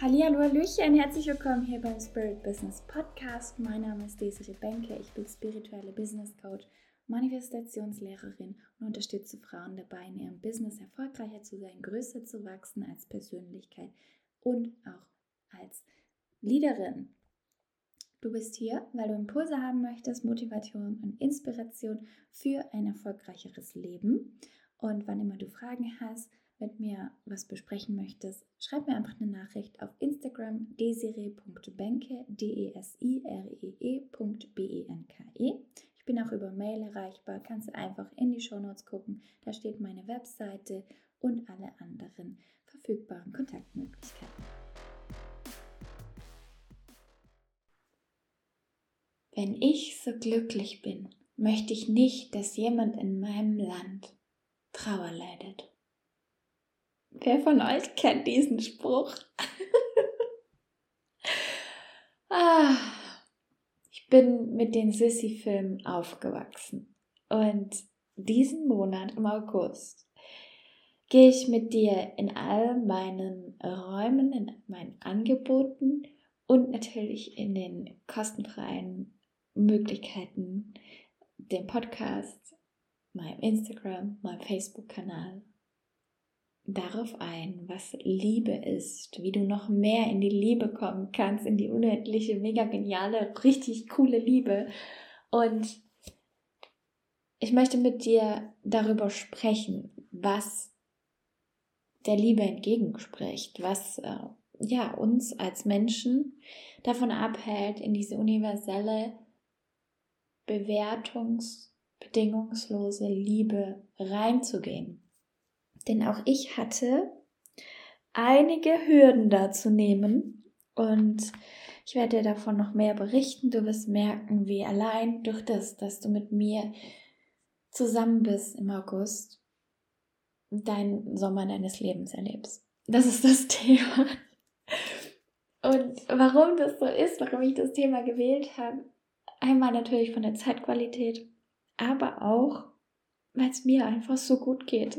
Hallo, Hallöchen, herzlich willkommen hier beim Spirit Business Podcast. Mein Name ist Desiree Benke, ich bin spirituelle Business Coach, Manifestationslehrerin und unterstütze Frauen dabei, in ihrem Business erfolgreicher zu sein, größer zu wachsen als Persönlichkeit und auch als Leaderin. Du bist hier, weil du Impulse haben möchtest, Motivation und Inspiration für ein erfolgreicheres Leben. Und wann immer du Fragen hast, mit mir was besprechen möchtest, schreib mir einfach eine Nachricht auf Instagram desire.benke, D-E-S-I-R-E-E.B-E-N-K-E. E. Ich bin auch über Mail erreichbar, kannst du einfach in die Shownotes gucken, da steht meine Webseite und alle anderen verfügbaren Kontaktmöglichkeiten. Wenn ich so glücklich bin, möchte ich nicht, dass jemand in meinem Land Trauer leidet. Wer von euch kennt diesen Spruch? ah, ich bin mit den Sissy-Filmen aufgewachsen und diesen Monat im August gehe ich mit dir in all meinen Räumen, in meinen Angeboten und natürlich in den kostenfreien Möglichkeiten, dem Podcast, meinem Instagram, meinem Facebook-Kanal darauf ein, was Liebe ist, wie du noch mehr in die Liebe kommen kannst, in die unendliche, mega geniale, richtig coole Liebe. Und ich möchte mit dir darüber sprechen, was der Liebe entgegenspricht, was äh, ja uns als Menschen davon abhält, in diese universelle bewertungsbedingungslose Liebe reinzugehen. Denn auch ich hatte einige Hürden da zu nehmen und ich werde dir davon noch mehr berichten. Du wirst merken, wie allein durch das, dass du mit mir zusammen bist im August, deinen Sommer deines Lebens erlebst. Das ist das Thema. Und warum das so ist, warum ich das Thema gewählt habe, einmal natürlich von der Zeitqualität, aber auch, weil es mir einfach so gut geht.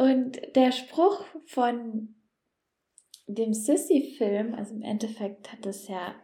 Und der Spruch von dem Sissy-Film, also im Endeffekt hat es ja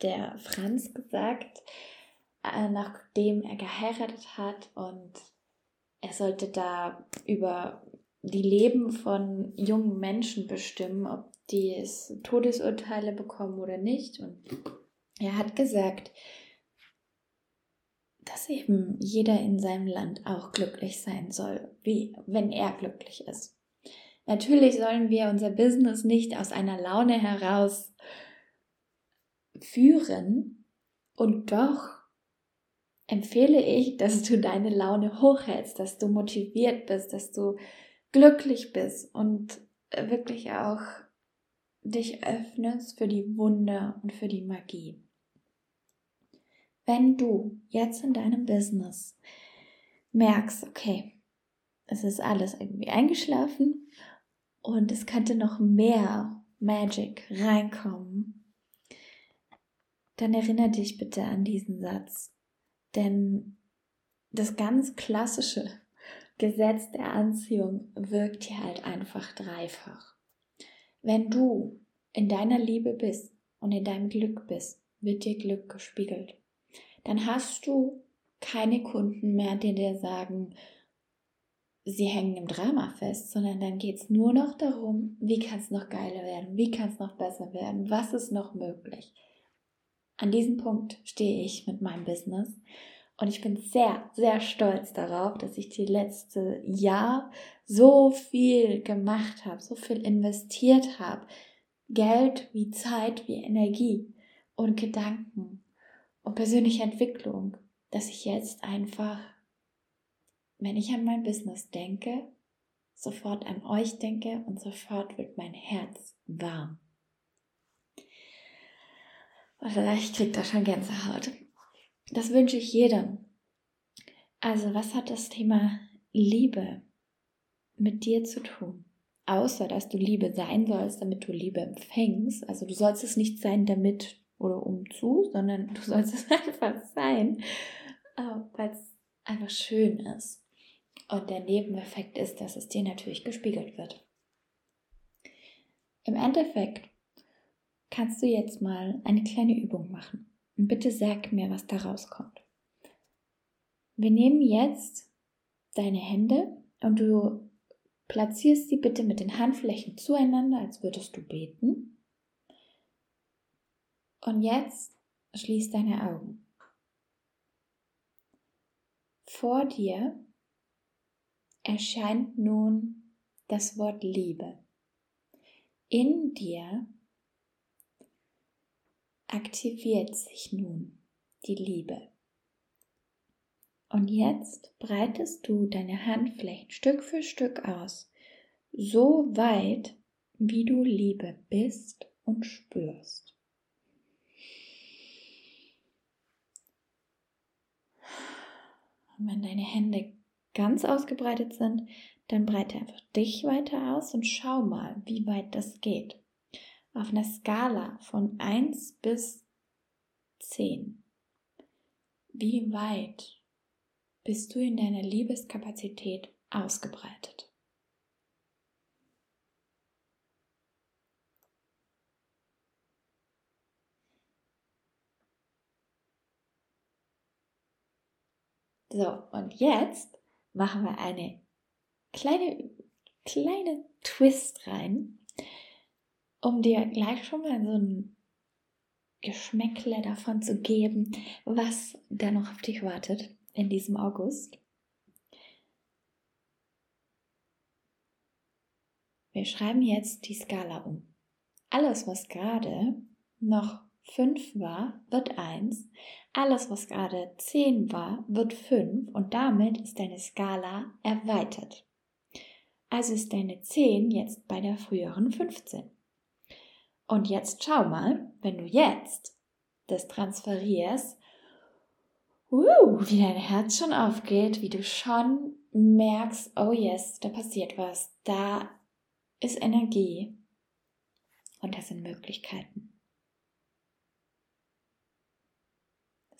der Franz gesagt, äh, nachdem er geheiratet hat und er sollte da über die Leben von jungen Menschen bestimmen, ob die es Todesurteile bekommen oder nicht. Und er hat gesagt, dass eben jeder in seinem Land auch glücklich sein soll, wie wenn er glücklich ist. Natürlich sollen wir unser Business nicht aus einer Laune heraus führen und doch empfehle ich, dass du deine Laune hochhältst, dass du motiviert bist, dass du glücklich bist und wirklich auch dich öffnest für die Wunder und für die Magie. Wenn du jetzt in deinem Business merkst, okay, es ist alles irgendwie eingeschlafen und es könnte noch mehr Magic reinkommen, dann erinnere dich bitte an diesen Satz. Denn das ganz klassische Gesetz der Anziehung wirkt hier halt einfach dreifach. Wenn du in deiner Liebe bist und in deinem Glück bist, wird dir Glück gespiegelt dann hast du keine Kunden mehr, die dir sagen, sie hängen im Drama fest, sondern dann geht es nur noch darum, wie kann es noch geiler werden, wie kann es noch besser werden, was ist noch möglich. An diesem Punkt stehe ich mit meinem Business und ich bin sehr, sehr stolz darauf, dass ich die letzte Jahr so viel gemacht habe, so viel investiert habe. Geld wie Zeit, wie Energie und Gedanken und persönliche Entwicklung, dass ich jetzt einfach, wenn ich an mein Business denke, sofort an euch denke und sofort wird mein Herz warm. Oder ich kriege da schon Gänsehaut. Das wünsche ich jedem. Also, was hat das Thema Liebe mit dir zu tun? Außer, dass du Liebe sein sollst, damit du Liebe empfängst. Also, du sollst es nicht sein, damit oder umzu, sondern du sollst es einfach sein, äh, weil es einfach schön ist. Und der Nebeneffekt ist, dass es dir natürlich gespiegelt wird. Im Endeffekt kannst du jetzt mal eine kleine Übung machen. Und bitte sag mir, was da rauskommt. Wir nehmen jetzt deine Hände und du platzierst sie bitte mit den Handflächen zueinander, als würdest du beten. Und jetzt schließ deine Augen. Vor dir erscheint nun das Wort Liebe. In dir aktiviert sich nun die Liebe. Und jetzt breitest du deine Handflächen Stück für Stück aus, so weit, wie du Liebe bist und spürst. Und wenn deine Hände ganz ausgebreitet sind, dann breite einfach dich weiter aus und schau mal, wie weit das geht. Auf einer Skala von 1 bis 10. Wie weit bist du in deiner Liebeskapazität ausgebreitet? So, und jetzt machen wir eine kleine, kleine Twist rein, um dir gleich schon mal so ein Geschmäckle davon zu geben, was da noch auf dich wartet in diesem August. Wir schreiben jetzt die Skala um. Alles, was gerade noch 5 war, wird 1. Alles, was gerade 10 war, wird 5 und damit ist deine Skala erweitert. Also ist deine 10 jetzt bei der früheren 15. Und jetzt schau mal, wenn du jetzt das transferierst, uh, wie dein Herz schon aufgeht, wie du schon merkst, oh yes, da passiert was, da ist Energie und das sind Möglichkeiten.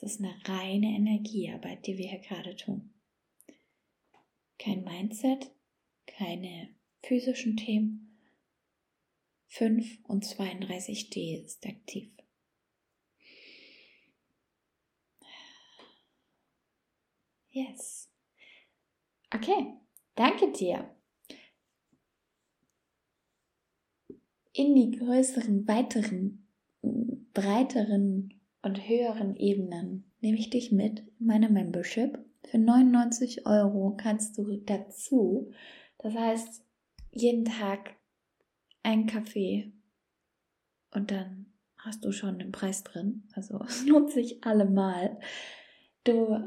Das ist eine reine Energiearbeit, die wir hier gerade tun. Kein Mindset, keine physischen Themen. 5 und 32D ist aktiv. Yes. Okay, danke dir. In die größeren, weiteren, breiteren und höheren Ebenen nehme ich dich mit in meine Membership. Für 99 Euro kannst du dazu, das heißt, jeden Tag ein Kaffee und dann hast du schon den Preis drin. Also es lohnt sich allemal. Du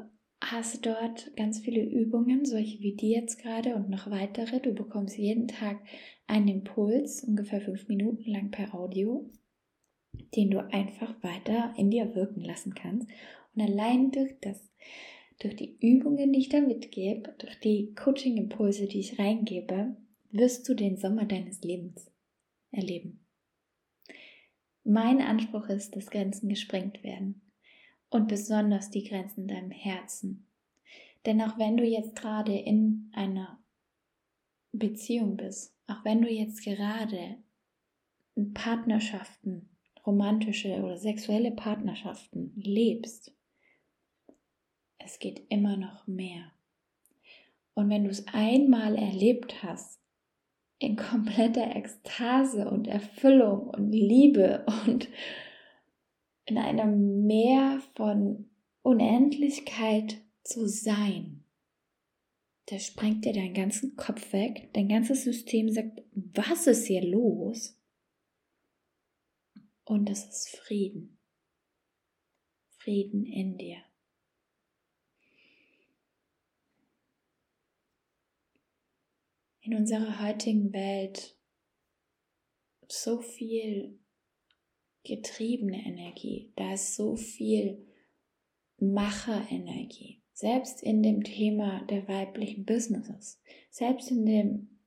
hast dort ganz viele Übungen, solche wie die jetzt gerade und noch weitere. Du bekommst jeden Tag einen Impuls, ungefähr fünf Minuten lang per Audio den du einfach weiter in dir wirken lassen kannst. Und allein durch das, durch die Übungen, die ich da mitgebe, durch die Coaching-Impulse, die ich reingebe, wirst du den Sommer deines Lebens erleben. Mein Anspruch ist, dass Grenzen gesprengt werden. Und besonders die Grenzen in deinem Herzen. Denn auch wenn du jetzt gerade in einer Beziehung bist, auch wenn du jetzt gerade in Partnerschaften romantische oder sexuelle Partnerschaften lebst, es geht immer noch mehr. Und wenn du es einmal erlebt hast, in kompletter Ekstase und Erfüllung und Liebe und in einem Meer von Unendlichkeit zu sein, da sprengt dir deinen ganzen Kopf weg, dein ganzes System sagt, was ist hier los? Und es ist Frieden. Frieden in dir. In unserer heutigen Welt so viel getriebene Energie, da ist so viel Macherenergie, selbst in dem Thema der weiblichen Businesses, selbst in den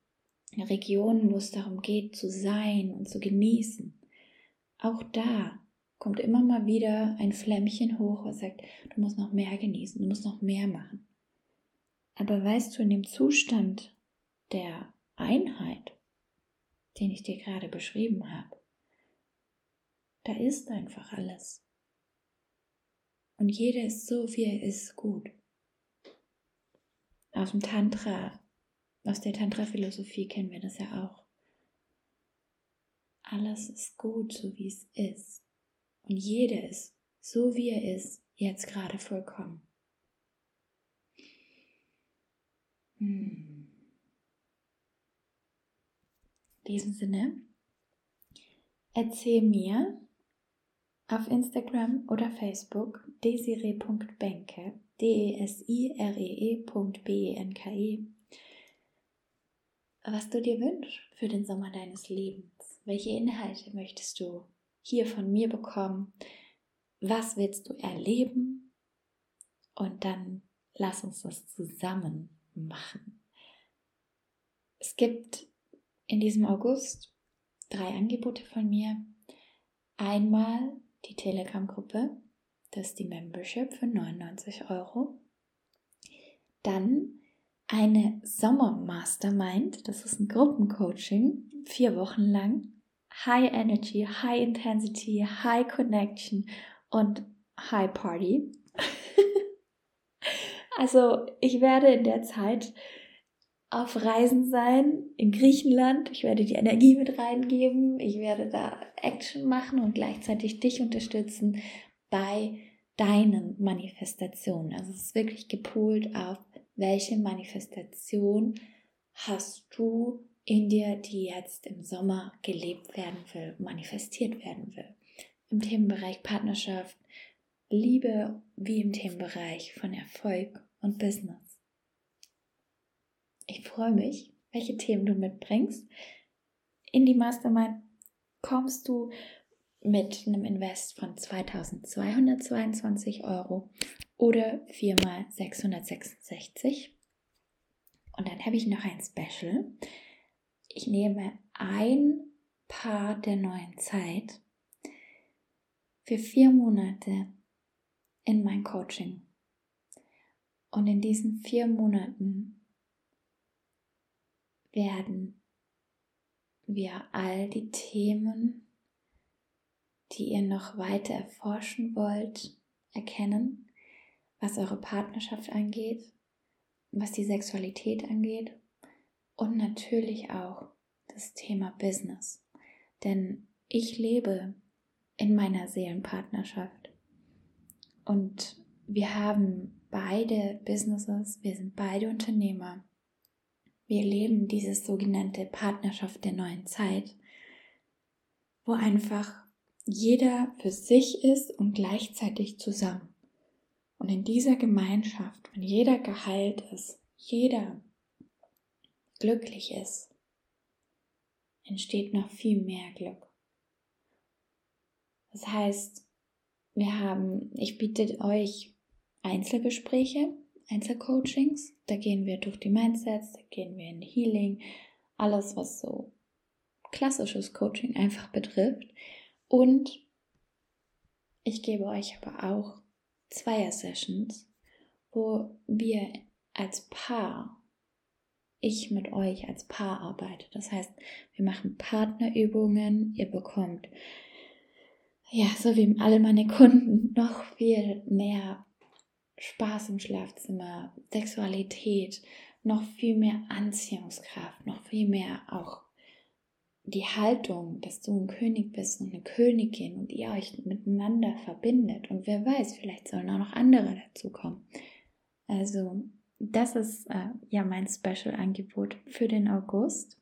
Regionen, wo es darum geht, zu sein und zu genießen. Auch da kommt immer mal wieder ein Flämmchen hoch, was sagt, du musst noch mehr genießen, du musst noch mehr machen. Aber weißt du, in dem Zustand der Einheit, den ich dir gerade beschrieben habe, da ist einfach alles. Und jeder ist so, wie er ist, gut. Aus dem Tantra, aus der Tantra-Philosophie kennen wir das ja auch. Alles ist gut, so wie es ist. Und jeder ist so, wie er ist, jetzt gerade vollkommen. Hm. In diesem Sinne, erzähl mir auf Instagram oder Facebook desiree.benke, D-E-S-I-R-E-E.B-E-N-K-E, was du dir wünschst für den Sommer deines Lebens. Welche Inhalte möchtest du hier von mir bekommen? Was willst du erleben? Und dann lass uns das zusammen machen. Es gibt in diesem August drei Angebote von mir. Einmal die Telegram-Gruppe, das ist die Membership für 99 Euro. Dann eine Sommer-Mastermind, das ist ein Gruppencoaching, vier Wochen lang. High Energy, High Intensity, High Connection und High Party. also ich werde in der Zeit auf Reisen sein in Griechenland. Ich werde die Energie mit reingeben. Ich werde da Action machen und gleichzeitig dich unterstützen bei deinen Manifestationen. Also es ist wirklich gepolt auf, welche Manifestation hast du in dir, die jetzt im Sommer gelebt werden will, manifestiert werden will. Im Themenbereich Partnerschaft, Liebe wie im Themenbereich von Erfolg und Business. Ich freue mich, welche Themen du mitbringst. In die Mastermind kommst du mit einem Invest von 2222 Euro oder 4 mal 666. Und dann habe ich noch ein Special. Ich nehme ein Paar der neuen Zeit für vier Monate in mein Coaching. Und in diesen vier Monaten werden wir all die Themen, die ihr noch weiter erforschen wollt, erkennen, was eure Partnerschaft angeht, was die Sexualität angeht und natürlich auch das Thema Business. Denn ich lebe in meiner Seelenpartnerschaft und wir haben beide Businesses, wir sind beide Unternehmer wir leben dieses sogenannte Partnerschaft der neuen Zeit, wo einfach jeder für sich ist und gleichzeitig zusammen. Und in dieser Gemeinschaft, wenn jeder geheilt ist, jeder glücklich ist, entsteht noch viel mehr Glück. Das heißt, wir haben, ich biete euch Einzelgespräche Einzelcoachings. Da gehen wir durch die Mindsets, da gehen wir in Healing, alles, was so klassisches Coaching einfach betrifft. Und ich gebe euch aber auch Zweier-Sessions, wo wir als Paar, ich mit euch als Paar arbeite. Das heißt, wir machen Partnerübungen, ihr bekommt ja, so wie alle meine Kunden, noch viel mehr Spaß im Schlafzimmer, Sexualität, noch viel mehr Anziehungskraft, noch viel mehr auch die Haltung, dass du ein König bist und eine Königin und ihr euch miteinander verbindet. Und wer weiß, vielleicht sollen auch noch andere dazukommen. Also, das ist äh, ja mein Special-Angebot für den August.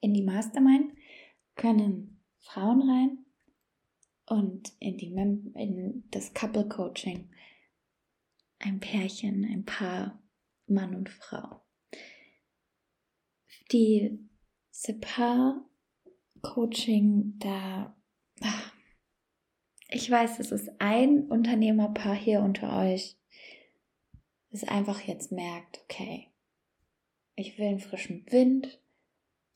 In die Mastermind können Frauen rein und in, die Mem in das Couple Coaching ein Pärchen, ein Paar, Mann und Frau. Die Paar-Coaching, da, ich weiß, es ist ein Unternehmerpaar hier unter euch, das einfach jetzt merkt, okay, ich will einen frischen Wind,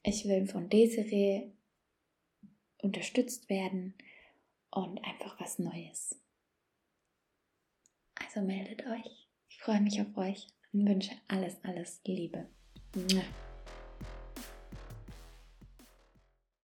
ich will von Desiree unterstützt werden und einfach was Neues. Also meldet euch. Ich freue mich auf euch. und wünsche alles, alles Liebe.